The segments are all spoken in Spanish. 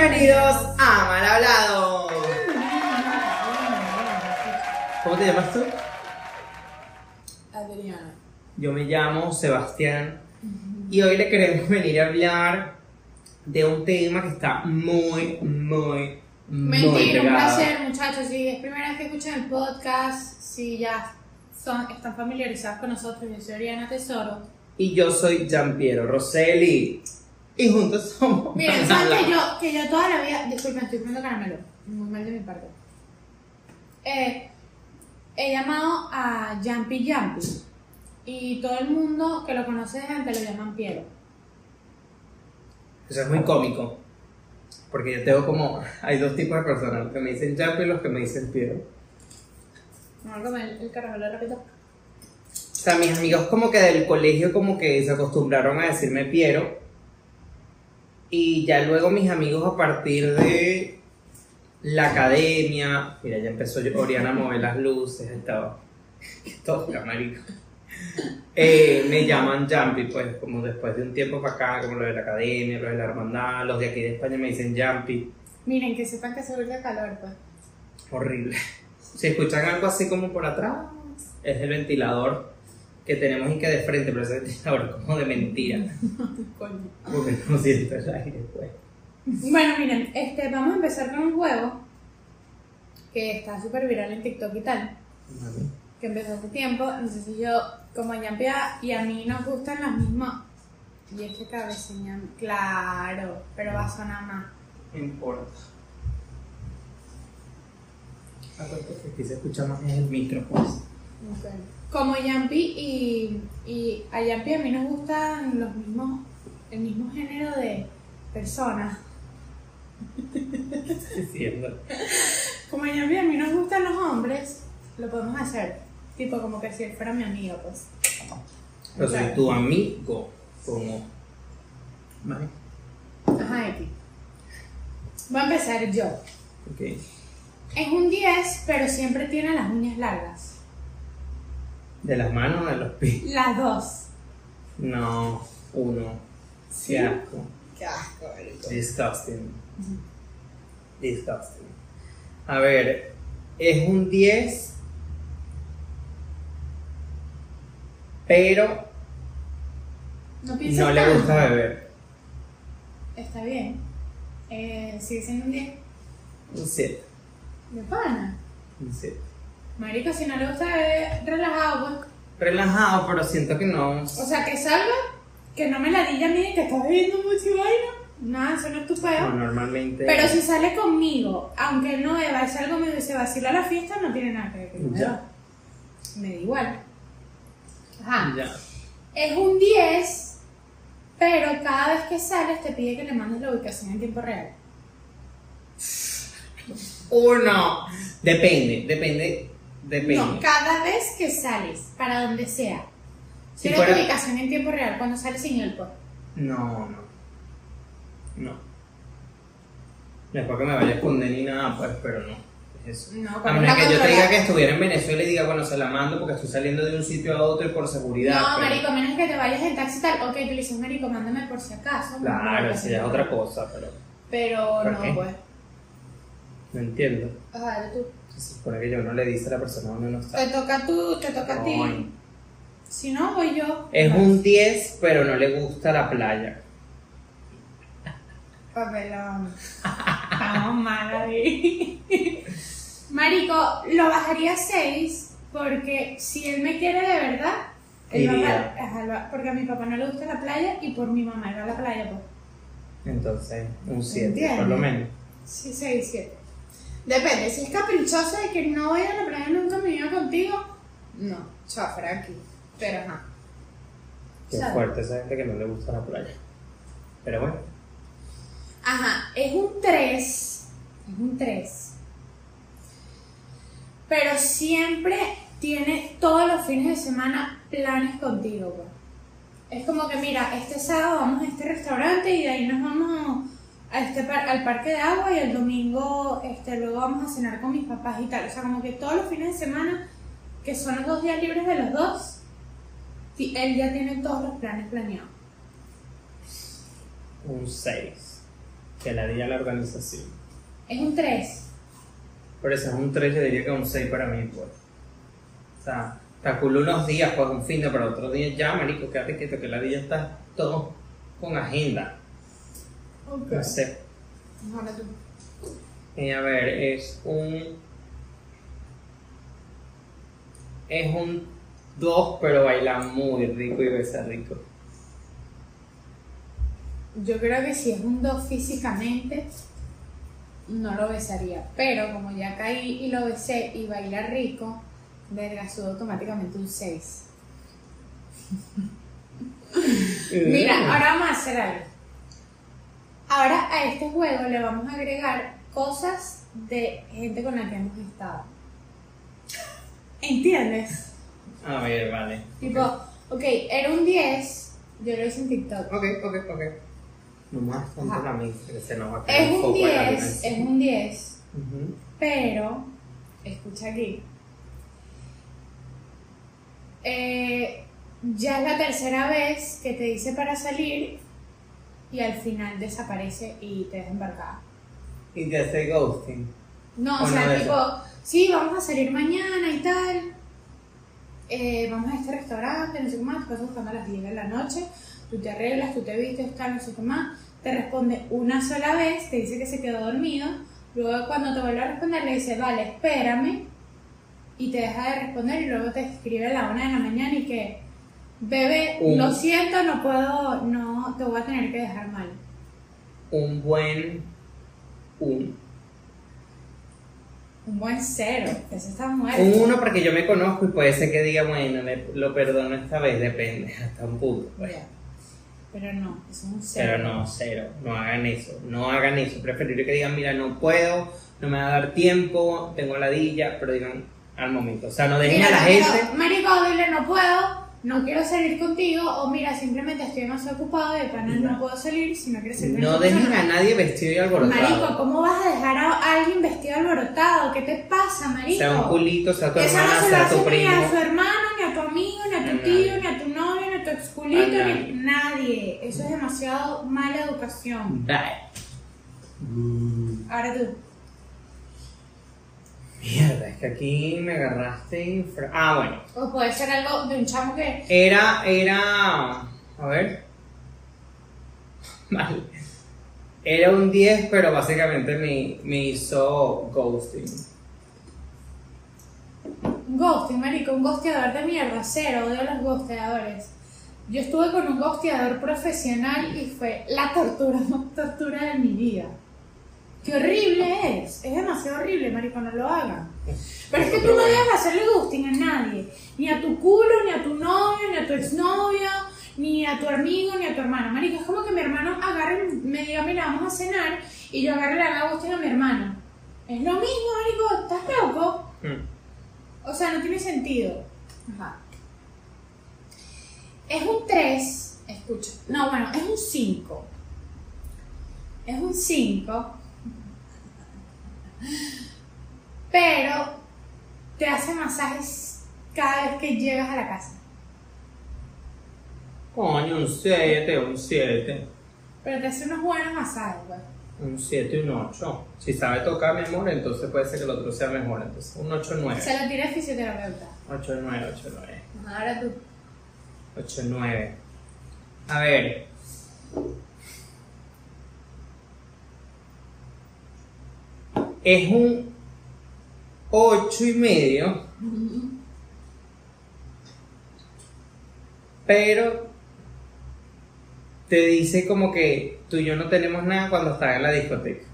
Bienvenidos a Mal Hablado. ¿Cómo te llamas tú? Adriana. Yo me llamo Sebastián y hoy le queremos venir a hablar de un tema que está muy, muy, muy Mentira, un pegado. placer, muchachos. Si es primera vez que escuchan el podcast, si ya son, están familiarizados con nosotros, yo soy Adriana Tesoro. Y yo soy Giampiero Rosselli y juntos somos Miren, Mal saben que yo, que yo toda la vida. Disculpen, estoy comiendo caramelo. Muy mal de mi parte. Eh, he llamado a Jumpy Jumpy. Y todo el mundo que lo conoce de gente lo llaman Piero. Eso es muy cómico. Porque yo tengo como. Hay dos tipos de personas: los que me dicen Jampi y los que me dicen Piero. No voy a comer el caramelo rápido. O sea, mis amigos como que del colegio como que se acostumbraron a decirme Piero. Y ya luego mis amigos a partir de la academia, mira, ya empezó Oriana a mover las luces, estaba todo marico. Eh, me llaman Jumpy, pues como después de un tiempo para acá, como lo de la academia, lo de la hermandad, los de aquí de España me dicen Jumpy. Miren, que sepan que se vuelve calor, pues. Horrible. Si escuchan algo así como por atrás, es el ventilador que tenemos y que de frente, pero ese ventilador es como de mentira. Coño. Porque no siento el aire, pues. Bueno, miren, este, vamos a empezar con un juego que está súper viral en TikTok y tal, que empezó hace tiempo. Entonces yo, como a Yampia y a mí nos gustan las mismas. Y es que cabeceñan, claro, pero va a sonar más. No importa. Acuérdate que aquí se escucha más es el micro, pues. Como Yampi y, y a Yampi a mí nos gustan los mismos, el mismo género de personas. Como a Yampi a mí nos gustan los hombres, lo podemos hacer. Tipo como que si él fuera mi amigo, pues. Yo soy tu amigo, como. Vale. Ajá, Eki. Voy a empezar yo. Ok. Es un 10, pero siempre tiene las uñas largas. ¿De las manos o de los pies? Las dos. No, uno. ¿Sí? Qué asco. Qué asco, marico. Disgusting. Disgusting. A ver, es un 10, pero No no le gusta beber. Está bien. Eh, sigue siendo un 10. Un 7. De pana. Un 7. Marico, si no le gusta beber, relajado, pues. Relajado, pero siento que no. O sea, que salga, que no me la diga a mí que está bebiendo mucho y vaina. Nada, eso no es tu No, peo. normalmente. Pero si sale conmigo, aunque él no beba, es algo medio y se vacila la fiesta, no tiene nada que ver con me Ya. Me da igual. Ajá. Ya. Es un 10, pero cada vez que sales te pide que le mandes la ubicación en tiempo real. Uno. Depende, depende. Depende. No, cada vez que sales, para donde sea. Si Quiero fuera- ubicación en tiempo real, cuando sales sin el pues. No, no. No. Después que me vaya a esconder ni nada, pues, pero no. Es eso. No, A menos que yo te diga que estuviera en Venezuela y diga, bueno, se la mando porque estoy saliendo de un sitio a otro y por seguridad. No, pero- marico, a menos que te vayas en taxi tal. Ok, tú le dices, marico, mándame por si acaso. Claro, eso ya es otra cosa, pero Pero ¿Por no, qué? pues. No entiendo. Ajá, dale tú. Se supone que yo no le dice a la persona dónde no está. Te toca tú, te toca a ti. Si no, voy yo. Es un 10, pero no le gusta la playa. Papelón. Estamos mal ahí. Marico, lo bajaría a 6 porque si él me quiere de verdad, él va a- ajá, porque a mi papá no le gusta la playa y por mi mamá era la playa, pues. Entonces, un 7, Entiendo. por lo menos. Sí, 6, 7. Depende, si es caprichoso de que no voy a la playa nunca mi vida contigo, no, chao, Frankie. Pero ajá. Qué ¿Sabes? fuerte esa gente que no le gusta la playa. Pero bueno. Ajá, es un 3. Es un 3. Pero siempre tiene todos los fines de semana planes contigo, pues. Es como que, mira, este sábado vamos a este restaurante y de ahí nos vamos a este par- al parque de agua y el domingo este, luego vamos a cenar con mis papás y tal. O sea, como que todos los fines de semana, que son los dos días libres de los dos, él ya tiene todos los planes planeados. Un 6. Que la día la organización. Es un 3. Por eso es un 3, yo diría que un 6 para mí, pues. O sea, te aculo unos días, pues un fin de, pero otro día ya, marico, quédate quieto, que la día está todo con agenda. Ok. No sé. Ahora tú. Y a ver, es un. Es un 2, pero baila muy rico y besa rico. Yo creo que si es un 2 físicamente, no lo besaría. Pero como ya caí y lo besé y baila rico, subo automáticamente un 6. Mira, ahora vamos a hacer algo. Ahora a este juego le vamos a agregar cosas de gente con la que hemos estado. ¿Entiendes? A ver, vale. Tipo, ok, era un 10, yo lo hice en TikTok. Ok, ok, ok. No más tanto la que se nos va a caer Es un foco en la 10, violencia. es un 10, Ujú. pero, escucha aquí, eh, ya es la tercera vez que te dice para salir y al final desaparece y te deja embarcada. Y te hace ghosting. No, o sea, no tipo, sí, vamos a salir mañana y tal. eh, vamos a este restaurante, no sé qué más, te vas buscando a las 10 de la noche, tú te arreglas, tú te vistes, tal, no sé qué más, te responde una sola vez, te dice que se quedó dormido, luego cuando te vuelve a responder le dice, vale, espérame, y te deja de responder y luego te escribe a la una de la mañana y que, bebé, Un- lo siento, no puedo, no, te voy a tener que dejar mal. Un buen. Un. Un buen cero, ese está muerto. Un uno porque yo me conozco y puede ser que diga, bueno, le- lo perdono esta vez, depende, hasta un punto. pues. Pero no, es un cero. Pero no, cero, no hagan eso, no hagan eso. Preferible que digan, mira, no puedo, no me va a dar tiempo, tengo ladilla, pero digan al momento. O sea, no dejen Mira, a la gente. Marico, dile no puedo, no quiero salir contigo, o mira, simplemente estoy demasiado ocupado de pana no puedo salir si no quieres salir No persona. a nadie vestido y alborotado. Marico, ¿cómo vas a dejar a alguien vestido alborotado? ¿Qué te pasa, marico? sea un culito, sea tu Eso hermana, no se sea tu ni primo. a su hermano, ni a tu amigo, ni a tu tío, nadie. ni a tu novio, ni a tu ex culito, A nadie. ni nadie. Eso es demasiado mala educación. Bye. Ahora tú. Mierda, es que aquí me agarraste. infra- Ah, bueno. O puede ser algo de un chamo que Era, era. A ver. Vale. Era un 10, pero básicamente me, me hizo ghosting. Un ghosting, marico, un ghosteador de mierda, cero, odio a los ghosteadores. Yo estuve con un ghosteador profesional y fue la tortura más tortura de mi vida. ¡Qué horrible es! Es demasiado horrible, marico, no lo hagan. Pero es que tú no debes hacerle ghosting a nadie. Ni a tu culo, ni a tu novio, ni a tu exnovio, ni a tu amigo, ni a tu hermano. Marico, es como que mi hermano agarre, me diga, mira, vamos a cenar, y yo agarre y le haga ghosting a mi hermano. Es lo mismo, marico, ¿estás loco? Hmm. O sea, no tiene sentido. Ajá. Es un 3, escucha. No, bueno, es un 5. Es un 5. Pero te hace masajes cada vez que llegas a la casa. Coño, un 7, un 7. Pero te hace unos buenos masajes, pues. Un 7 y un 8. Si sabe tocar, mi amor, entonces puede ser que el otro sea mejor. Entonces, un 8, 9. Se lo tira el fisioterapeuta. 8, 9, 8, 9. Ajá, Ahora tú. 8, 9. A ver. Es un 8 y medio. Pero te dice como que tú y yo no tenemos nada cuando estás en la discoteca.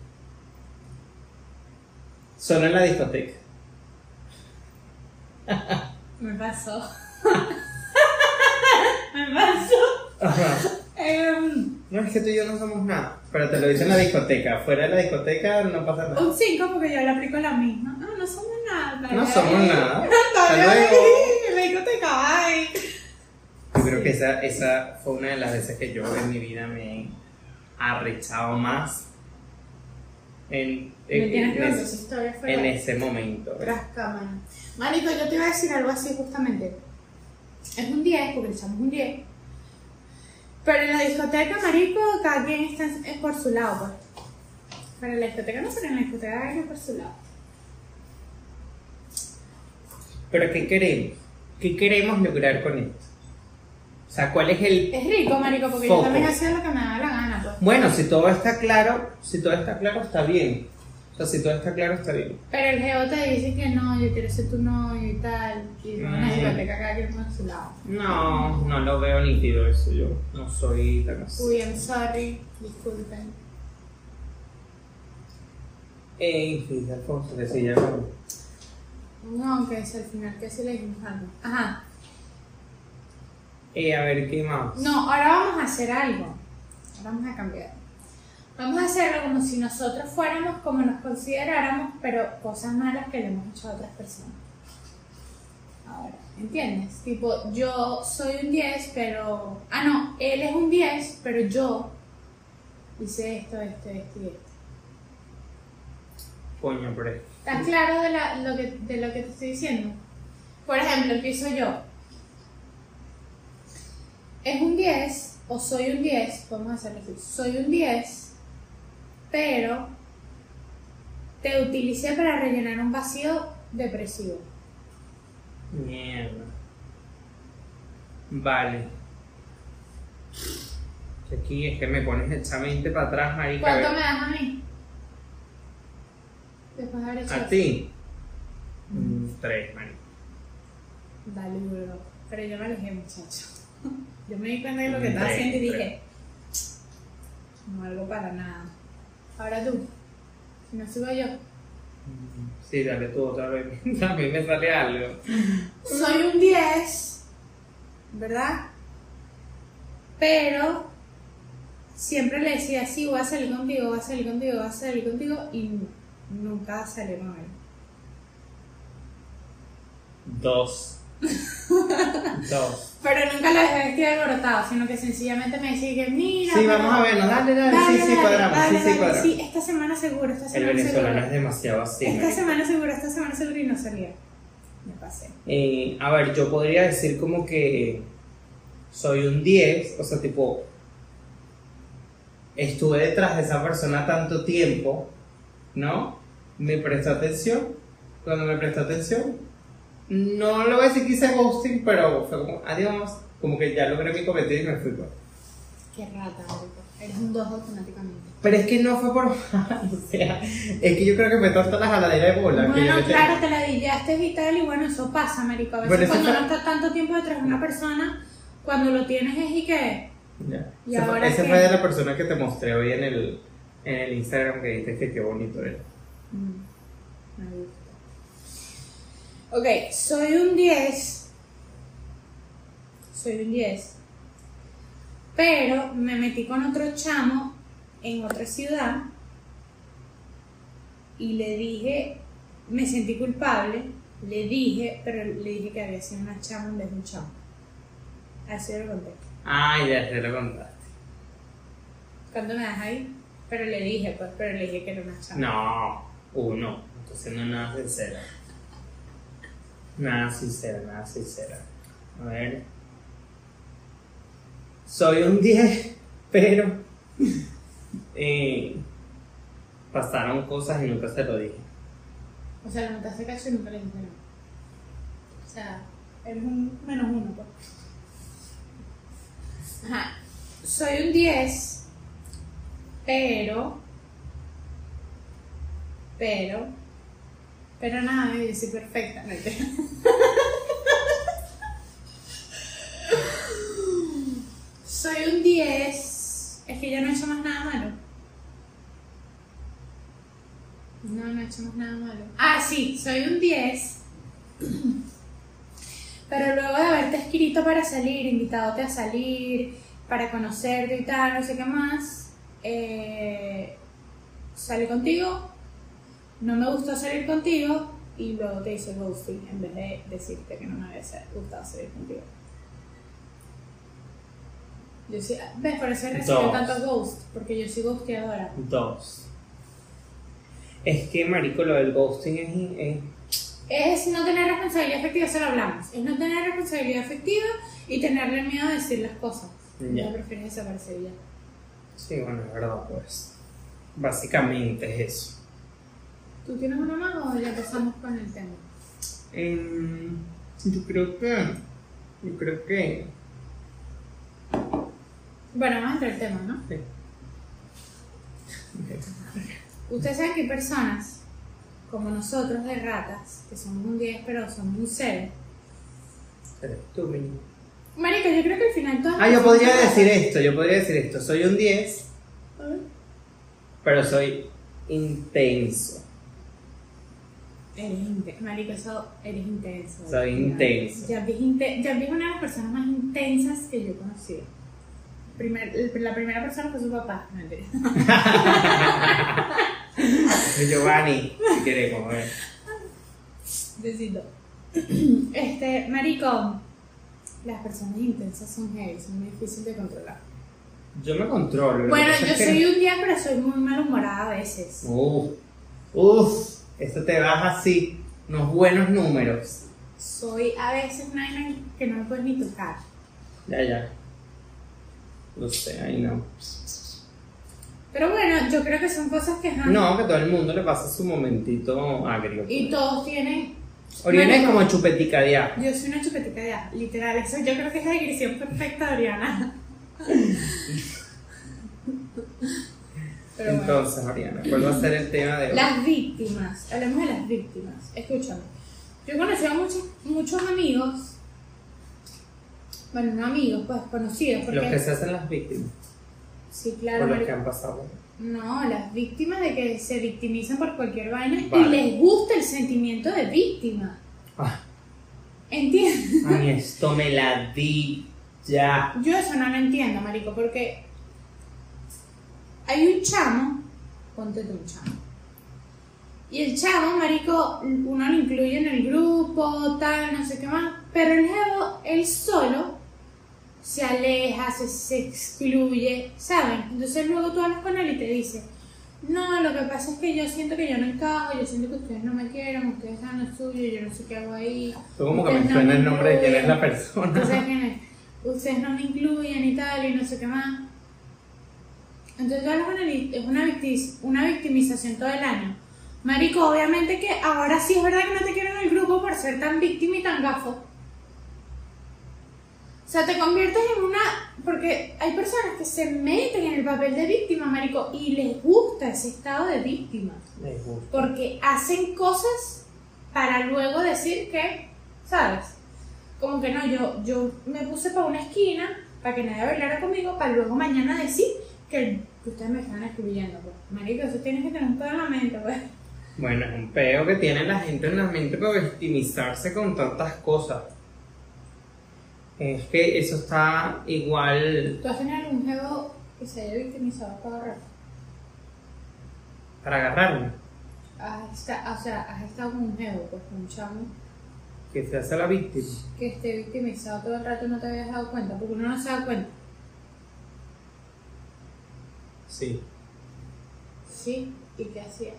Solo en la discoteca. Me pasó. Me pasó. Ajá. Em, No es que tú y yo no somos nada, pero te lo dice en la discoteca. Fuera de la discoteca no pasa nada. Un 5 porque yo le aplico la misma. No, no somos nada. No somos nada. Hasta luego. Me digo te cae. Yo creo que esa, esa fue una de las veces que yo en mi vida me he arrechado más en, en, en fuera. en ese momento. Tras cámara. Marico, yo te iba a decir algo así justamente. Es un 10, porque el chamo es un 10. Pero en la discoteca, marico, cada quien está en- es por su lado, pues. Para la discoteca no, pero en la discoteca hay que por su lado. Pero ¿qué queremos? ¿Qué queremos lograr con esto? O sea, ¿cuál es el... Es rico, marico, porque Foco. yo también hacía lo que me daba la gana, pues. Bueno, si todo está claro, si todo está claro, está bien. O sea, si todo está claro, está bien. Pero el geo te dice que no, yo quiero ser tu novio y tal. Y van a Mm. discoteca cada quien por su lado. No, no lo veo nítido eso, yo no soy tan así. Uy, I'm sorry, disculpen. Eh, fíjate, Alfonso, que sí, ya no. No, que es al final que sí le dijimos algo. Ajá. Eh, a ver, ¿qué más? No, ahora vamos a hacer algo. Ahora vamos a cambiar. Vamos a hacerlo como si nosotros fuéramos como nos consideráramos, pero cosas malas que le hemos hecho a otras personas. Ahora, ¿entiendes? Tipo, yo soy un 10, pero. Ah, no, él es un 10, pero yo hice esto, esto, esto y esto. Coño, pero es- ¿Estás claro de, la- lo que, de lo que te estoy diciendo? Por ejemplo, empiezo yo. Es un 10, o soy un 10, vamos a hacerlo así. Soy un 10, pero te utilicé para rellenar un vacío depresivo. Mierda. Vale. Aquí es que me pones echamente para atrás, marica. ¿Cuánto me das a mí? Después de haber hecho ¿A ti? Mm, tres, marica. Dale, duro. Pero yo me alejé, muchacho. Yo me di cuenta de lo que estaba Tres, haciendo y dije, no algo para nada. Ahora tú, si no sigo yo. Sí, dale tú otra vez. A mí me sale algo. Soy un 10, ¿verdad? Pero siempre le decía, sí, voy a salir contigo, voy a salir contigo, voy a salir contigo y nunca salió con él. Dos. Dos. Pero nunca lo dejé vestido alborotado, sino que sencillamente me decía que mira. Sí, vamos a vernos. Dale, dale. Sí, sí, cuadramos. Sí, sí, cuadramos. Sí, esta semana seguro, esta El semana venezolano es demasiado así. Esta semana seguro, esta semana seguro y no salía. Me pasé. Eh, a ver, yo podría decir como que soy un 10, o sea, tipo, estuve detrás de esa persona tanto tiempo, ¿no? Me prestó atención. Cuando me prestó atención, no lo voy a decir que hice ghosting, pero fue como, adiós, como que ya logré mi cometido y me fui. pues. Qué rata, marico. Eres un 2 automáticamente. Pero es que no fue por o sea, es que yo creo que me torta la jaladera de bola. que Bueno, tengo. claro, te la dillaste y tal, y bueno, eso pasa, marico. A veces Bueno, cuando fue- no estás tanto tiempo detrás de una persona, cuando lo tienes es y que... Ya. ¿Y fue- ahora ese qué? fue de la persona que te mostré hoy en el, en el Instagram que dijiste que qué bonito era. Mm. Ok, soy un 10. Soy un 10. Pero me metí con otro chamo en otra ciudad y le dije, me sentí culpable, le dije, pero le dije que había sido una chama en vez de un chamo. Así lo conté. Ah, ya te lo contaste. ¿Cuánto me das ahí? Pero le dije, pues, pero le dije que era una chama. No, uno. Entonces no es nada sincera. Nada sincera, nada sincera. A ver. Soy un 10, pero eh, pasaron cosas y nunca se lo dije. O sea, te hace caso y nunca le dijiste no. O sea, eres un menos uno, pues. Ajá. Soy un 10, pero. Pero. Pero nada, yo soy perfecta. No Soy un 10. Es que ya no he hecho más nada malo. No, no he hecho más nada malo. Ah, sí, soy un 10. Pero luego de haberte escrito para salir, invitándote a salir, para conocerte y tal, no sé qué más, eh, salí contigo, no me gustó salir contigo y luego te hice ghosting en vez de decirte que no me había gustado salir contigo. Yo sí, ves, por eso Dos. tantos ghosts, porque yo soy ghosteadora. Dos. Es que, marico, lo del ghosting es... es- Es no tener responsabilidad afectiva, eso lo hablamos. Es no tener responsabilidad afectiva y tenerle miedo a decir las cosas. Ya. Yo prefiero desaparecer ya. Sí, bueno, es verdad, pues. Básicamente es eso. ¿Tú tienes una más o ya empezamos con el tema? Em, yo creo que. Yo creo que. Bueno, vamos a entrar al tema, ¿no? sí. Ustedes saben que hay personas como nosotros de ratas, que somos un 10 pero somos un 0. Eres tú, mi- Marica, yo creo que al final todas Ah, yo podría decir esto, yo podría decir esto. Soy un 10, pero soy intenso. Eres intenso. Marica, eso eres intenso. Soy intenso. Ya es inte una de las personas más intensas que yo he conocido. Primer, la primera persona fue su papá. Giovanni, si queremos, ver. Besito. Este, marico, las personas intensas son heavy, son muy difíciles de controlar. Yo me controlo. Bueno, yo que- soy un día, pero soy muy malhumorada a veces. Uf, uf, esto te baja así, unos buenos números. Soy a veces una que no me puedes ni tocar. Ya, ya. Lo sé, ahí no. Pero bueno, yo creo que son cosas que... ajá, No, que todo el mundo le pasa su momentito agrio. Y todos tienen... Oriana es como chupetica de ajo. Yo soy una chupetica de ajo, literal. Eso yo creo que es la descripción perfecta de Oriana. Pero bueno. Entonces, Oriana, ¿cuál va a ser el tema de hoy? Las víctimas, hablemos de las víctimas. Escúchame, yo he conocido a muchos, muchos amigos, bueno, no amigos, pues conocidos, porque Los que se hacen las víctimas, sí, claro, por los que han pasado. no, las víctimas de que se victimizan por cualquier vaina y les gusta el sentimiento de víctima, Ah, ¿entiendes? ay, esto me la di ya. Yo eso no lo entiendo, marico, porque hay un chamo, ponte tú un chamo. Y el chamo, marico, uno lo incluye en el grupo, tal, no sé qué más, pero el jevo, él solo se aleja, se, se excluye, ¿saben? Entonces luego tú hablas con él y te dice, no, lo que pasa es que yo siento que yo no encajo, yo siento que ustedes no me quieren, ustedes saben lo suyo, yo no sé qué hago ahí. Fue como que me Ustedes no suena el nombre de quién es la incluyen". persona. Ustedes no me incluyen y tal, y no sé qué más. Entonces, es una, una victimización todo el año. Marico, obviamente que ahora sí es verdad que no te quiero en el grupo por ser tan víctima y tan gafo. O sea, te conviertes en una... Porque hay personas que se meten en el papel de víctima, marico, y les gusta ese estado de víctima Me gusta. porque hacen cosas para luego decir que, ¿sabes? Como que no, yo, yo me puse para una esquina para que nadie bailara conmigo, para luego mañana decir que, ustedes me están excluyendo. Pues. Marico, eso tienes que tener un pedo en la mente, pues. Bueno, es un peo que tiene la gente en la mente para victimizarse con tantas cosas. Es que eso está igual ¿Tú has tenido algún jevo que se haya victimizado cada rato? para agarrarme. Has esta- o sea, has estado con un jevo, pues con un chamo Que se hace la víctima. que esté victimizado todo el rato y no te habías dado cuenta, porque uno no se da cuenta. Sí. Sí, ¿y qué hacía?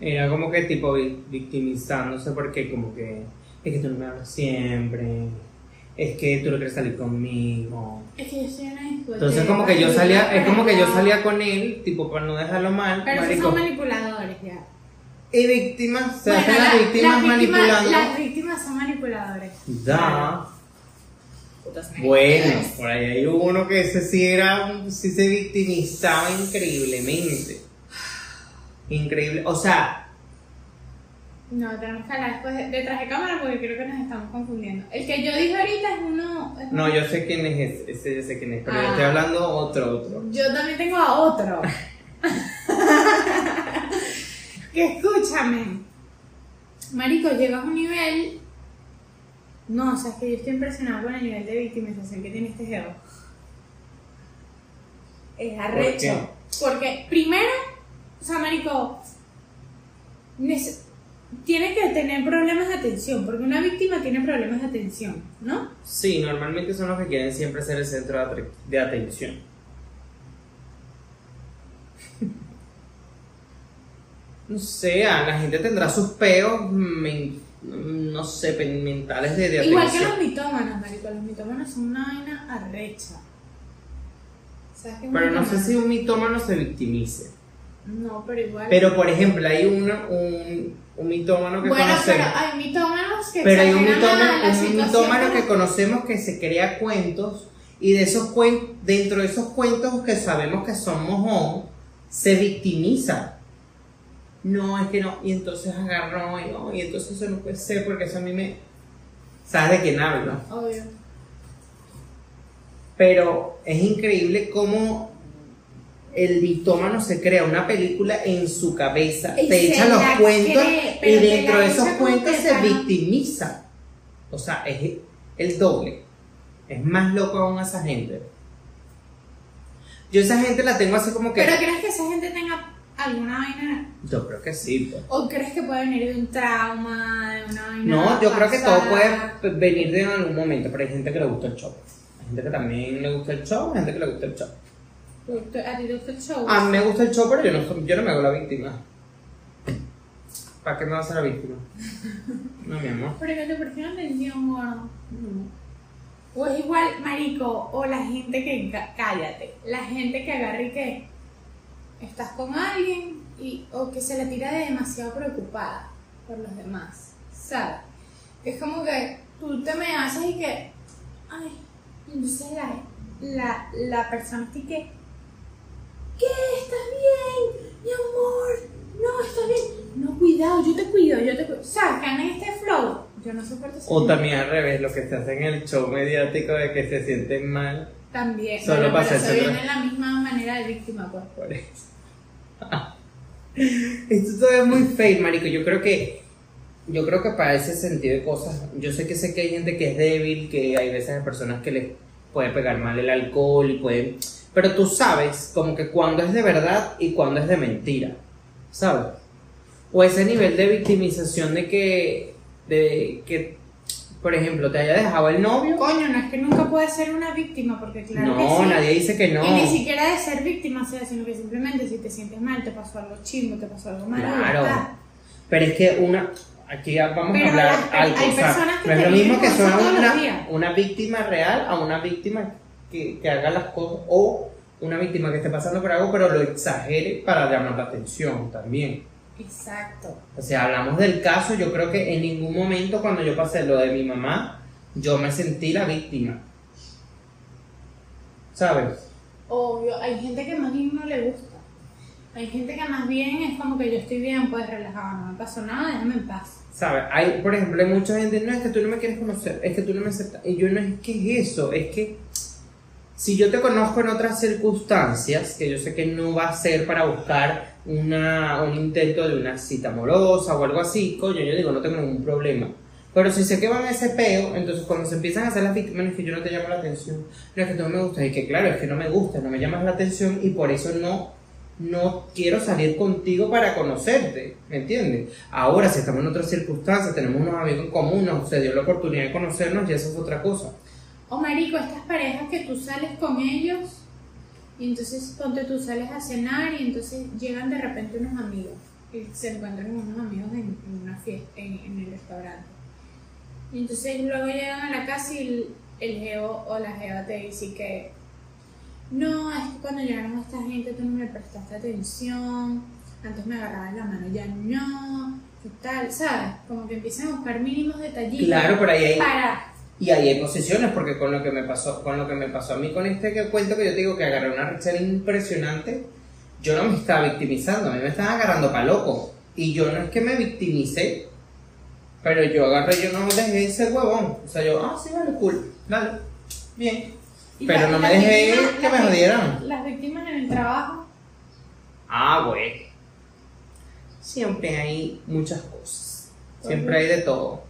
Era como que tipo vi- victimizándose porque como que es que tú no me hablas siempre, es que tú no quieres salir conmigo. Es que yo soy una discoteca. Entonces como que yo salía, es como que yo salía con él, tipo para no dejarlo mal, Pero esos son manipuladores ya. Y víctimas, se Bueno, hacen las la- víctimas las manipulando. Las víctimas son manipuladores. Da. Putas Bueno, por ahí hay uno que ese sí era, un- sí se victimizaba increíblemente. Increíble, o sea, No, tenemos que hablar después de, detrás de cámara porque creo que nos estamos confundiendo. El que yo dije ahorita es uno. es no, uno- yo sé quién es ese, ese yo sé quién es, pero yo Ah. estoy hablando otro, otro. Yo también tengo a otro. que escúchame. Marico, llegas a un nivel. No, o sea, es que yo estoy impresionada con el nivel de victimización que tiene este geo. Es arrecho. Porque, primero, o sea, Marico, tiene que tener problemas de atención, porque una víctima tiene problemas de atención, ¿no? Sí, normalmente son los que quieren siempre ser el centro de, atención. No sé, la gente tendrá sus peos, men- no sé, mentales de, de Igual que los mitómanos, marico. Los mitómanos son una vaina arrecha. ¿Sabes qué es Pero no sé si un mitómano se victimice. No, pero igual. Pero por ejemplo, hay uno, un, un mitómano que bueno, pero conocemos. hay mitómanos que Pero hay un mitómano, un mitómano que conocemos que se crea cuentos y de esos cuentos, dentro de esos cuentos que sabemos que son mojón, se victimiza. No, es que no, y entonces agarró y no, y entonces eso no puede ser porque eso a mí me... ¿Sabes de quién hablo? Obvio. Pero es increíble cómo el mitómano se crea una película en su cabeza, Y te se echa los cuentos cree, y dentro de esos cuentos se victimiza. O sea, es el doble. Es más loco aún esa gente. Yo esa gente la tengo así como que... ¿Pero crees que esa gente tenga alguna vaina? Yo creo que sí. pues. ¿O crees que puede venir de un trauma, de una vaina? No, yo creo que todo puede venir de algún momento, pero hay gente que le gusta el show. Hay gente que también le gusta el show, hay gente que le gusta el show. ¿A ti te gusta el show? A mí me gusta el show, pero yo no, yo no me hago la víctima. ¿Para qué me vas a ser la víctima? No, mi amor. Pero que te presiona atención, gordo. O es igual, marico, o la gente que, cállate, la gente que agarra y que estás con alguien y, o que se la tira de demasiado preocupada por los demás, ¿sabes? Es como que tú te me haces y que, ay, entonces la, la, la persona está que, ¿qué? ¿Estás bien? Mi amor, no, estás bien. No, cuidado, yo te cuido, yo te cuido. En este flow. Yo no soporto O también al revés, lo que se hace en el show mediático de que se sienten mal También. Solo bueno, pasa pero se viene la misma manera de víctima, pues. por eso. Esto todo es muy fake, marico. Yo creo que yo creo que para ese sentido de cosas, yo sé que sé que hay gente que es débil, que hay veces hay personas que les puede pegar mal el alcohol y pueden, pero tú sabes como que cuando es de verdad y cuando es de mentira, ¿sabes? O ese nivel de victimización de que de que por ejemplo, te haya dejado el novio. Coño, no es que nunca puede ser una víctima, porque claro no, que sí. nadie dice que no. Y ni siquiera de ser víctima, sea, sino que simplemente si te sientes mal, te pasó algo chingo, te pasó algo malo, Claro. Pero es que una. Aquí vamos Pero a hablar las- algo. hay o sea, personas que no es lo mismo que días. una, una víctima real a una víctima que, que haga las cosas. O una víctima que esté pasando por algo, pero lo exagere para llamar la atención también. Exacto. O sea, hablamos del caso. Yo creo que en ningún momento, cuando yo pasé lo de mi mamá, yo me sentí la víctima. ¿Sabes? Obvio, hay gente que más bien no le gusta. Hay gente que más bien es como que yo estoy bien, pues relajado, no me pasó nada, déjame en paz. ¿Sabes? Hay, por ejemplo, hay mucha gente, no es que tú no me quieres conocer, es que tú no me aceptas. Y yo no es que es eso, es que si yo te conozco en otras circunstancias, que yo sé que no va a ser para buscar una, un intento de una cita amorosa o algo así, coño, yo digo, no tengo ningún problema. Pero si sé que van a ese peo, entonces cuando se empiezan a hacer las víctimas, es que yo no te llamo la atención, no es que tú no me gustas, y que claro, es que no me gusta, no me llamas la atención y por eso no, no quiero salir contigo para conocerte, ¿me entiendes? Ahora, si estamos en otras circunstancias, tenemos unos amigos en común, nos se dio la oportunidad de conocernos y eso es otra cosa. O marico, estas parejas que tú sales con ellos y entonces ponte tú sales a cenar y entonces llegan de repente unos amigos y se encuentran unos amigos en, en una fiesta, en, en el restaurante. Y entonces luego llegan a la casa y el, el geo o la geo te dice que no, es que cuando llegaron esta gente tú no me prestaste atención, antes me agarrabas la mano, ya no, ¿qué tal? ¿Sabes? Como que empiezan a buscar mínimos detallitos Claro, por ahí hay, para y ahí hay posiciones, porque con lo que me pasó, con lo que me pasó a mí con este que cuento que yo te digo que agarré una rechera impresionante, yo no me estaba victimizando, a mí me estaban agarrando pa' loco. Y yo no es que me victimicé, pero yo agarré, yo no dejé ese huevón. O sea, yo, ah, sí, vale, cool, dale, bien. Pero la- no me dejé víctimas- que me jodieran. Las víctimas en el trabajo. Ah, bueno. Siempre hay muchas cosas. Siempre hay de todo.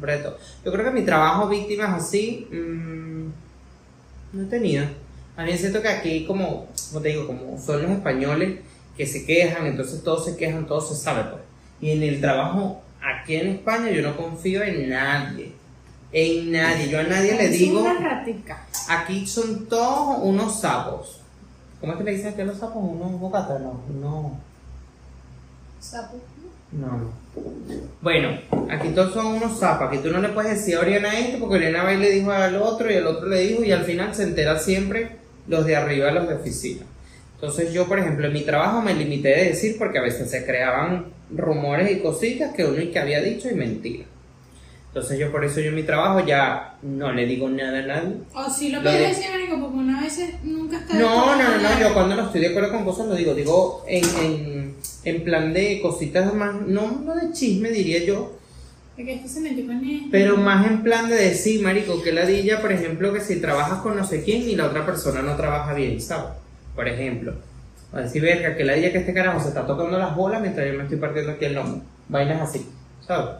Todo. Yo creo que mi trabajo víctimas así mm, no he tenido. A mí siento que aquí como, como te digo, como son los españoles que se quejan, entonces todos se quejan, todo se sabe pues. Y en el trabajo aquí en España yo no confío en nadie. En nadie. Yo a nadie le digo, una ratica. aquí son todos unos sapos. ¿Cómo es que le dicen aquí a los sapos? Unos bocatas, no, no. Sapo. No, no. Bueno, aquí todos son unos sapos. Aquí tú no le puedes decir a Oriana esto porque Oriana va y le dijo al otro y el otro le dijo y al final se entera siempre los de arriba los de oficina. Entonces yo, por ejemplo, en mi trabajo me limité de decir porque a veces se creaban rumores y cositas que uno y que había dicho y mentira. Entonces yo por eso yo en mi trabajo ya no le digo nada a nadie. O si lo puedes de- decir, marico, porque una vez nunca está No, no, no, no, yo cuando no estoy de acuerdo con cosas lo digo, digo en, en, en plan de cositas más, no, no de chisme diría yo, Porque es que se metió con él. pero más en plan de decir, marico, que ladilla, por ejemplo, que si trabajas con no sé quién y la otra persona no trabaja bien, ¿sabes? Por ejemplo, a decir, verga, que ladilla que este carajo se está tocando las bolas mientras yo me estoy partiendo aquí el lomo, vainas así, ¿sabes?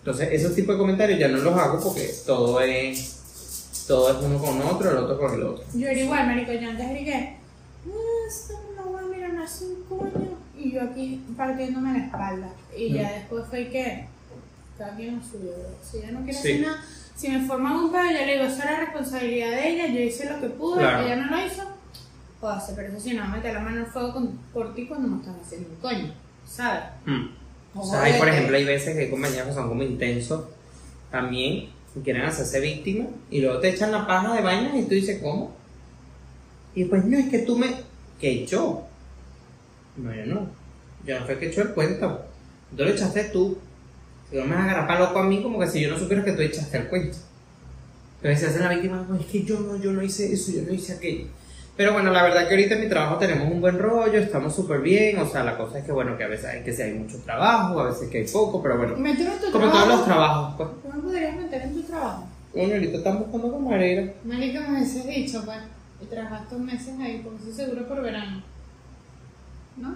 Entonces, esos tipos de comentarios ya no los hago porque todo es, todo es uno con otro, el otro con el otro. Yo era igual, marico, yo antes grité, "Ah, esto no va a mirar, no hace un coño. Y yo aquí partiéndome la espalda. Y ya Mm. después fue que, cada quien suyo. Si ella no quiere hacer nada, si me forman un pedo, yo le digo, eso era responsabilidad de ella, yo hice lo que pude, Claro. ella no lo hizo. Joder, pero eso sí, no meter la mano el fuego con- por ti cuando me estás haciendo un coño, ¿sabes? Mm. O sea, hay, por ejemplo, hay veces que hay compañeros que son como intensos también y quieren hacerse víctimas y luego te echan la paja de vainas y tú dices, ¿cómo? Y después, no, es que tú me... ¿Qué yo? No, yo no. Yo no fue que echó el cuento. Tú lo echaste tú. Si no me vas a agarrar loco a mí como que si yo no supiera que tú echaste el cuento. Entonces se hacen la víctima, no, es que yo no, yo no hice eso, yo no hice aquello. Pero bueno, la verdad que ahorita en mi trabajo tenemos un buen rollo, estamos súper bien, o sea, la cosa es que bueno, que a veces hay que si hay mucho trabajo, a veces que hay poco, pero bueno, en tu como trabajo. todos los trabajos, pues. ¿Tú me podrías meter en tu trabajo? Bueno, ahorita estamos buscando camarera. Marica, me hubieses dicho, pues, y trabajaste un meses ahí, porque eso seguro por verano. ¿No?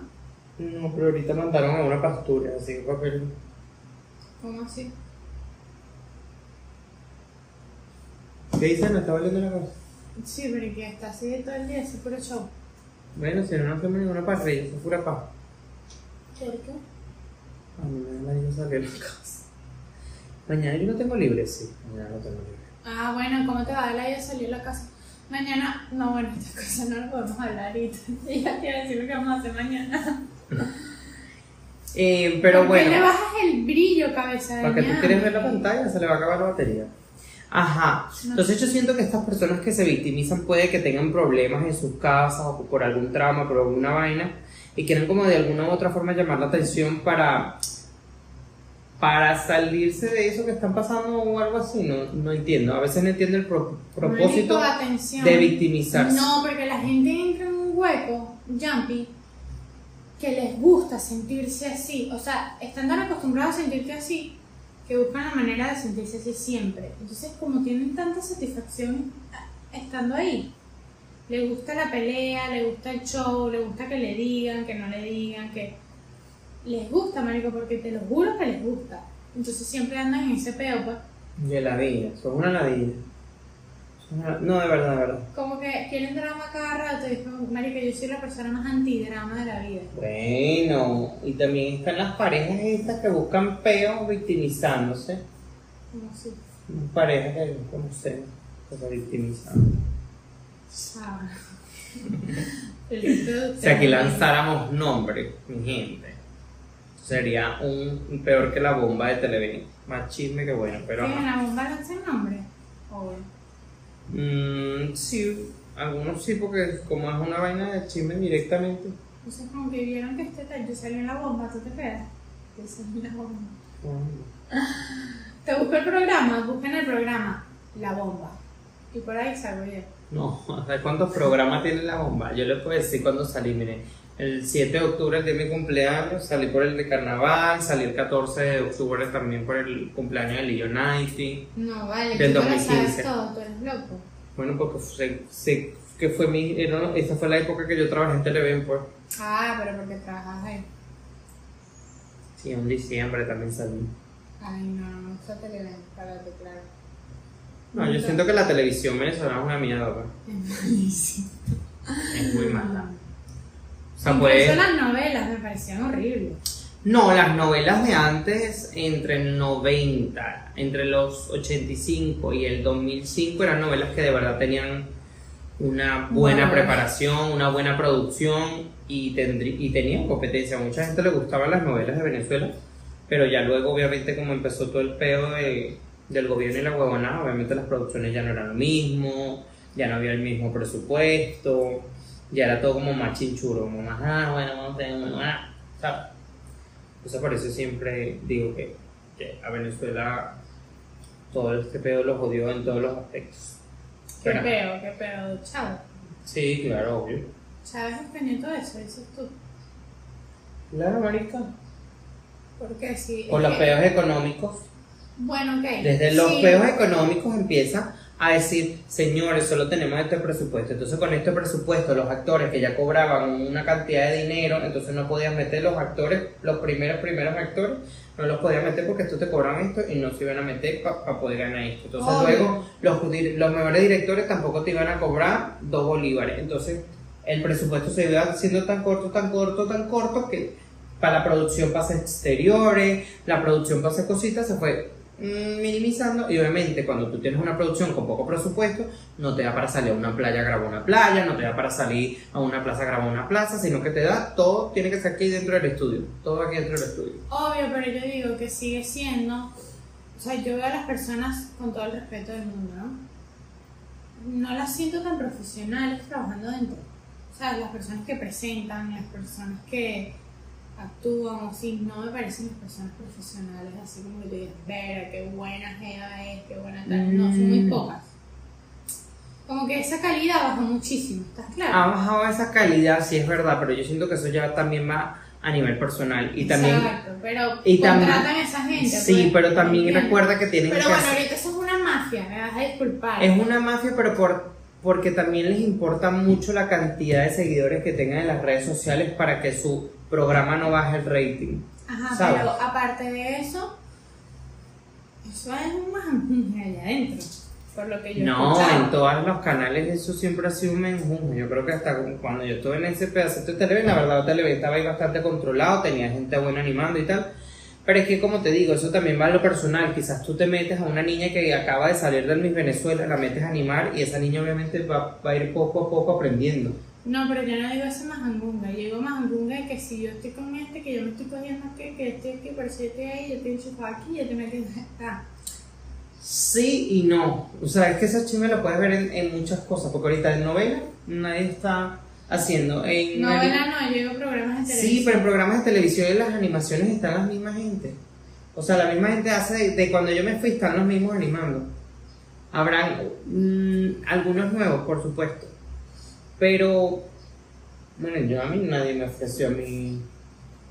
No, pero ahorita mandaron a una pastura, así que papel. ¿Cómo así? ¿Qué dicen? ¿Me está valiendo la cosa? Sí, pero ¿y que está así de todo el día, así puro show. Bueno, si no nos hacemos ninguna parrilla, eso es pura paja. ¿Por qué? A mí me da la idea de la casa. Mañana yo no tengo libre, sí. Mañana no tengo libre. Ah, bueno, ¿cómo te va a dar la idea de salir a la casa? Mañana, no, bueno, esta cosa no la podemos hablar ahorita. Ya quiero decir lo que vamos a hacer mañana. Eh, pero ¿Por qué le bueno, bajas el brillo, cabeza de para que tú quieres ver la pantalla, se le va a acabar la batería. Ajá. Entonces yo siento que estas personas que se victimizan puede que tengan problemas en sus casas o por algún trauma, por alguna vaina y quieren como de alguna u otra forma llamar la atención para para salirse de eso que están pasando o algo así, no, no entiendo. A veces no entiendo el pro- propósito de victimizarse. No, porque la gente entra en un hueco, jumpy, que les gusta sentirse así. O sea, están tan acostumbrados a sentirse así que buscan la manera de sentirse así siempre. Entonces, como tienen tanta satisfacción estando ahí, le gusta la pelea, le gusta el show, le gusta que le digan, que no le digan, que les gusta, marico, porque te lo juro que les gusta. Entonces siempre andan en ese peo, pues. De ladilla, son una ladilla. No, de verdad, de verdad. Como que quieren drama cada rato y es como, marica, yo soy la persona más antidrama de la vida. Bueno, y también están las parejas estas que buscan peo victimizándose. Como así. Parejas que yo conocí que se victimizan. Ah. Si aquí lanzáramos nombres, mi gente, sería un peor que la bomba de Televen. Más chisme que bueno, pero. ¿Tienen ajá. la bomba lanza el nombre? Obvio. Mm, sí, algunos sí, porque como es una vaina de chisme directamente. Entonces, como que vieron que este tal, yo salí en la bomba, ¿tú te quedas? Yo salí en la bomba. Te busco el programa, busquen el programa, La Bomba. Y por ahí salgo yo. No, ¿sabes cuántos programas tiene la bomba? Yo les puedo decir cuando salí, miren. El 7 de octubre, el día de mi cumpleaños, salí por el de carnaval, salí el 14 de octubre también por el cumpleaños de Leonite. No, vale, Del tú te lo 2015. sabes todo, tú eres loco. Bueno, porque sé, sé que fue mi, era- esa fue la época que yo trabajé en Televen, pues. Ah, pero porque trabajas ahí. Sí, en diciembre también salí. Ay, no, no me gusta Televen, para que claro. No, yo siento que la televisión venezolana es una mierda, pues. Es malísimo. Es muy mala. Sea, las novelas me parecían horribles. No, las novelas de antes, entre el 90, entre los 85 y el 2005, eran novelas que de verdad tenían una buena preparación, una buena producción y, tendrí- y tenían competencia. A mucha gente le gustaban las novelas de Venezuela, pero ya luego, obviamente, como empezó todo el peo de, del gobierno y la huevonada, obviamente las producciones ya no eran lo mismo, ya no había el mismo presupuesto, ya era todo como más chinchuro, como más, ah, bueno, vamos a tener, ah, ¿sabes? Entonces por eso siempre digo que, que a Venezuela todo este pedo lo jodió en todos los aspectos. Qué Pero- peo, qué peo. Chávez. Sí, claro, obvio. Chávez escaneó todo eso, dices tú. Claro, marica. Porque sí. Con es los que- peos económicos. Bueno, ok. Desde los sí. peos económicos empieza a decir, señores, solo tenemos este presupuesto. Entonces con este presupuesto los actores que ya cobraban una cantidad de dinero, entonces no podían meter los actores, los primeros primeros actores, no los podían meter porque estos te cobran esto y no se iban a meter para poder ganar esto. Entonces luego los, los mejores directores tampoco te iban a cobrar dos bolívares. Entonces el presupuesto se iba haciendo tan corto, tan corto, tan corto que para la producción para hacer exteriores, la producción para hacer cositas se fue minimizando y obviamente cuando tú tienes una producción con poco presupuesto no te da para salir a una playa a grabar una playa, no te da para salir a una plaza a grabar una plaza, sino que te da todo, tiene que estar aquí dentro del estudio, todo aquí dentro del estudio. Obvio, pero yo digo que sigue siendo. O sea, yo veo a las personas con todo el respeto del mundo, ¿no? No las siento tan profesionales trabajando dentro. O sea, las personas que presentan, las personas que actúan o así, no me parecen las personas profesionales, así como que tú dices, vera, qué buena jeva es, qué buena tal. No, son muy Mm. pocas. Como que esa calidad bajó muchísimo, ¿estás claro? Ha bajado esa calidad, sí es verdad, pero yo siento que eso ya también va a nivel personal y también... Exacto, pero y también- contratan a esa gente. Sí, pues, pero también recuerda que tienen Pero que bueno, hacer- ahorita eso es una mafia, me vas a disculpar. Es una mafia, pero por, porque también les importa mucho la cantidad de seguidores que tengan en las redes sociales para que su programa no baje el rating. Ajá, ¿sabes? pero aparte de eso, eso es un majamuje allá adentro, por lo que yo No, en todos los canales eso siempre ha sido un menjunje. Yo creo que hasta cuando yo estuve en ese pedacito de Televen, la verdad Televen estaba ahí bastante controlado, tenía gente buena animando y tal. Pero es que como te digo, eso también va a lo personal. Quizás tú te metes a una niña que acaba de salir del Miss Venezuela, la metes a animar y esa niña obviamente va, va a ir poco a poco aprendiendo. No, pero yo no digo ese majangunga, yo digo majangunga de que si yo estoy con este, que yo me estoy cogiendo que, que estoy aquí, pero si yo estoy ahí, yo estoy enchufada aquí, yo te metes acá. Sí y no. O sea, es que esa chisme lo puedes ver en, en muchas cosas, porque ahorita en novela nadie está haciendo. En Novela no, yo digo programas de televisión. Sí, pero en programas de televisión y las animaciones están las mismas gente. O sea, la misma gente hace de, de cuando yo me fui, están los mismos animando. Habrán mm, algunos nuevos, por supuesto. Pero, bueno, yo a mí nadie me ofreció a mí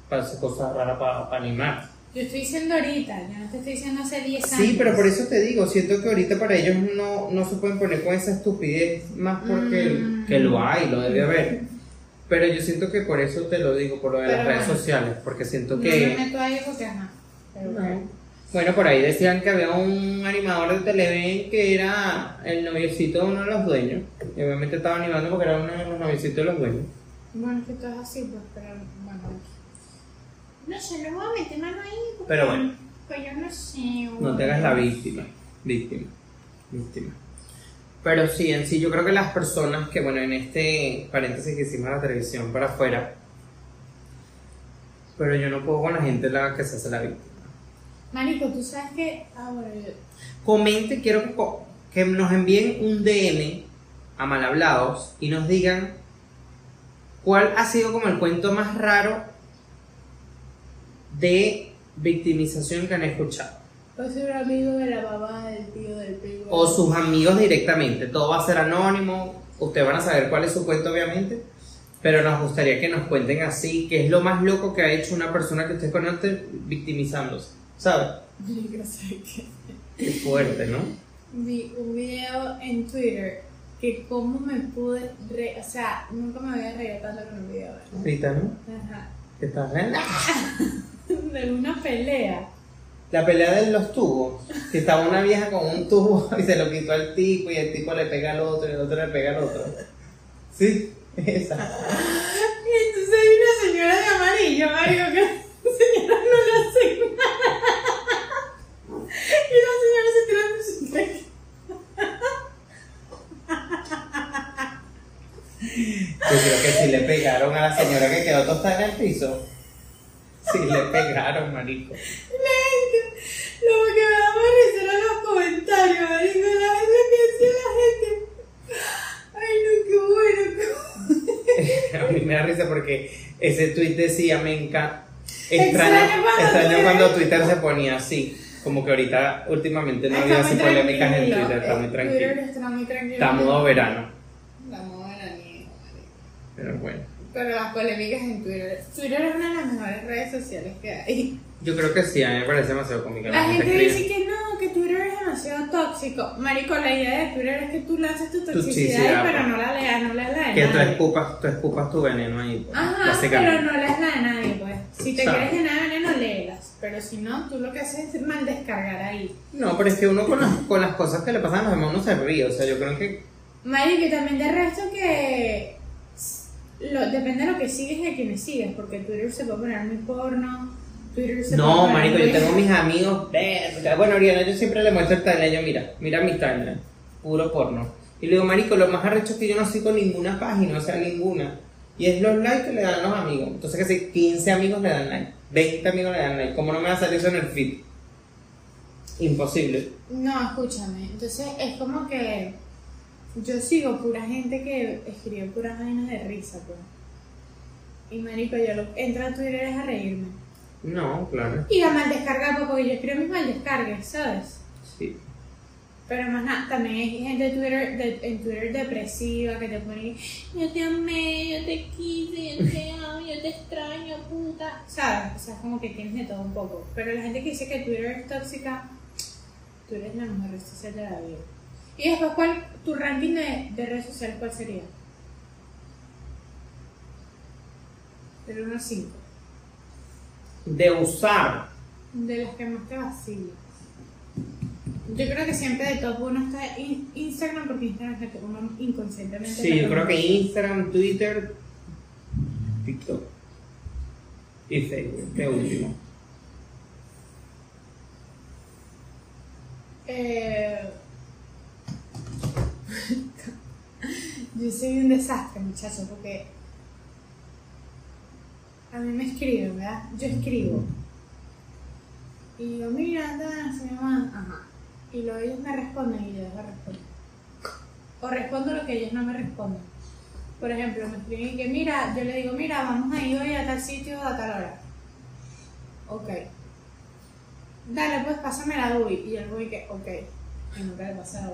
para hacer cosas raras para, para animar. Yo estoy diciendo ahorita, yo no te estoy diciendo hace 10 años. Sí, pero por eso te digo, siento que ahorita para ellos no, no se pueden poner con esa estupidez, más porque Mm. que lo hay, lo debe haber. Pero yo siento que por eso te lo digo, por lo de las Pero redes bueno. sociales, porque siento No que... me meto ahí porque ajá. Pero bueno. Bueno, por ahí decían que había un animador de Televen que era el noviecito de uno de los dueños. Y obviamente estaba animando porque era uno de los noviecitos de los dueños. Bueno, es que todo es así, pues, pero bueno. No sé, no voy a meter mano ahí. porque- Pero bueno. Pues yo no sé. No te hagas la víctima. Víctima. Víctima. Pero sí, en sí, yo creo que las personas que, bueno, en este paréntesis que hicimos la televisión para afuera, pero yo no puedo con la gente la que se hace la víctima. Marico, tú sabes que. Ah, bueno, yo. Comente, quiero que, nos envíen un DM a mal hablados y nos digan cuál ha sido como el cuento más raro de victimización que han escuchado. Puedo ser un amigo de la mamá, del tío, del primo. O sus amigos directamente. Todo va a ser anónimo. Ustedes van a saber cuál es su cuento, obviamente. Pero nos gustaría que nos cuenten así, qué es lo más loco que ha hecho una persona que usted conoce victimizándose. ¿Sabe? Yo sé que. Qué fuerte, ¿no? Vi un video en Twitter que cómo me pude re... O sea, nunca me había reído tanto con un video. ¿verdad? Ahorita, ¿no? Ajá. ¿Qué estás viendo? De una pelea. La pelea de los tubos, que estaba una vieja con un tubo y se lo quitó al tipo y el tipo le pega al otro y el otro le pega al otro. Sí, esa. Y entonces hay una señora de amarillo, Mario, que señora no le hace nada. Y la señora se tira de Yo creo que sí le pegaron a la señora que quedó tostada en el piso. Sí le pegaron, marico. Lo que me da más risa eran los comentarios, marico. La gente que decía la gente. Ay, no, qué bueno. Qué bueno. a mí me da risa porque ese tweet decía, me encanta Extraño, Extraño cuando Twitter- cuando Twitter se ponía así. Como que ahorita, últimamente, no Está así muy polémicas en tranquilo, Twitter, está eh, muy tranquilo. está muy tranquilo. Está modo verano. Moda veraniega, marico. Pero bueno. Pero las polémicas en Twitter. Twitter es una de las mejores redes sociales que hay. Yo creo que sí, a mí me parece demasiado cómica. La gente dice que no, que Twitter es demasiado tóxico. Marico, la idea de Twitter es que tú lances tu toxicidad, Toxicidad, pero pues. no la leas, no leas la de Que tú escupas, tú escupas tu veneno ahí. pues, Ajá, pero no leas la de nadie. Si te Claro. quieres llenar de veneno, léelas. Pero si no, tú lo que haces es mal descargar ahí. No, pero es que uno con las, con las cosas que le pasan a los demás uno se ríe. O sea, yo creo que. Marico, y también de resto que lo, depende de lo que sigues y a quienes sigues, porque Twitter se puede poner muy porno, Twitter se No, puede marico, yo tengo mis amigos. verga. Bueno, Oriana, yo siempre le muestro el timeline. Yo, mira, mira mi timeline. Puro porno. Y le digo, marico, lo más arrecho es que yo no sigo ninguna página, o sea, ninguna. Y es los likes que le dan los amigos. Entonces, que si 15 amigos le dan like, 20 amigos le dan like, ¿cómo no me va a salir eso en el feed? Imposible. No, escúchame. Entonces es como que yo sigo pura gente que escribe puras vainas de risa, pues. Y marico, yo lo, entro a Twitter es a reírme. No, claro. Y a mal descargar, porque yo escribo mis mal descargues, ¿sabes? Sí. Pero más nada, también hay gente de Twitter, de- en Twitter depresiva que te pone, yo te amé, yo te quise, yo te amo, yo te extraño, puta. ¿Sabes? O sea, es como que tienes de todo un poco. Pero la gente que dice que Twitter es tóxica, Twitter es la mejor red social de la vida. Y después, ¿cuál, tu ranking de, de redes sociales, cuál sería? Del 1 al 5. De usar. De las que más te vacilan. Yo creo que siempre de top uno está in- Instagram, porque Instagram es que uno inconscientemente. Sí, yo creo que. Instagram, Twitter, TikTok y Facebook, de último. Eh, Yo soy un desastre, muchachos, porque a mí me escriben, ¿verdad? Yo escribo. Y digo, mira, anda, se llama. Ajá. Y luego ellos me responden y yo les respondo. O respondo lo que ellos no me responden. Por ejemplo, me escriben que, mira, yo le digo, mira, vamos a ir hoy a tal sitio a tal hora. Ok. Dale, pues pásame la UI. Y el UI que, ok. Y nunca le pasa la.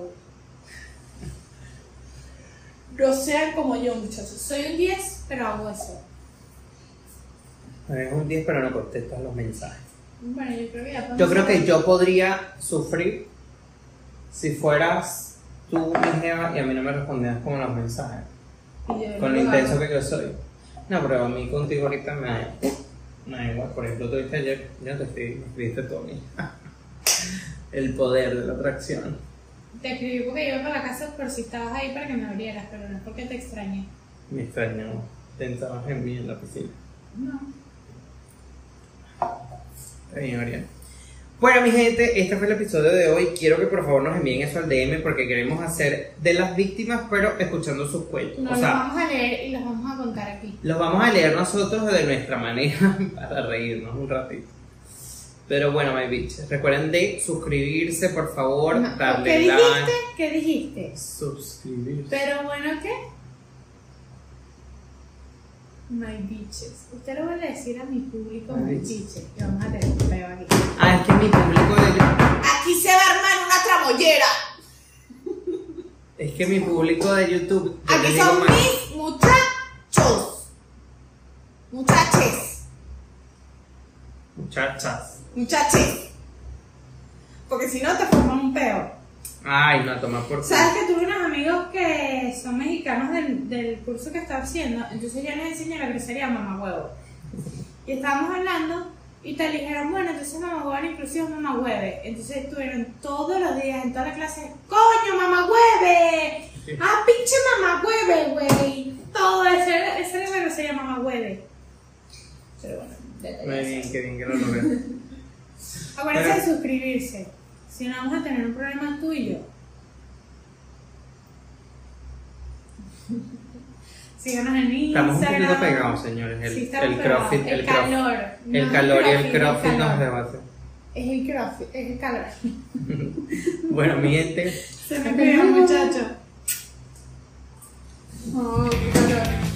No sean como yo, muchachos. Soy un 10, pero hago eso. Es un 10, pero no contestas los mensajes. Bueno, yo creo que ya Yo creo que yo podría sufrir si fueras tú mi jeva y a mí no me respondías con los mensajes, con lo intenso que yo soy. No, pero a mí contigo ahorita me da, me da igual. Por ejemplo, tú viste ayer, yo te escribí, escribiste Tony. El poder de la atracción. Te escribí porque iba para la casa por si estabas ahí para que me abrieras, pero no es porque te extrañé. Me extrañó. Pensabas en mí en la piscina. No. Está bien, Oriana. Bueno, mi gente, este fue el episodio de hoy. Quiero que por favor nos envíen eso al DM porque queremos hacer de las víctimas, pero escuchando sus cuentos. No o los sea, vamos a leer y los vamos a contar aquí. los vamos a leer nosotros de nuestra manera para reírnos un ratito. Pero bueno, my bitches, recuerden de suscribirse, por favor, No, darle ¿Qué like. dijiste? ¿Qué dijiste? Suscribirse. Pero bueno, ¿qué? My bitches. Usted lo va a decir a mi público, My my bitches. bitches. Y vamos a tener un peo aquí. Ah, es que mi público de Aquí se va a armar una tramollera. es que mi público de YouTube. yo Aquí son más- mis muchachos. Muchaches. Muchachas. Muchaches. Porque si no te forman un peo. Ay, no, toma por. ¿Sabes que unos amigos que son mexicanos del, del curso que estaba haciendo? Entonces yo les enseñé la grosería mamá huevo. Y estábamos hablando y te dijeron, bueno, entonces mamá huevo era inclusive mamá hueve. Entonces estuvieron todos los días en toda la clase, coño, mamá hueve. Ah, pinche mamá hueve, güey. Todo eso, esa era la grosería mamá hueve. Pero bueno. Muy bien, qué bien que lo logré. Acuérdense de suscribirse. Si no vamos a tener un problema tú y yo. Síganos en Instagram. Estamos un poquito pegados, señores. El, Sí, crossfit, el, calor. El No, calor y el crossfit nos debate. Es el crossfit, es el calor. Bueno, mi gente, Se me pegó, muchacho. Oh, qué calor.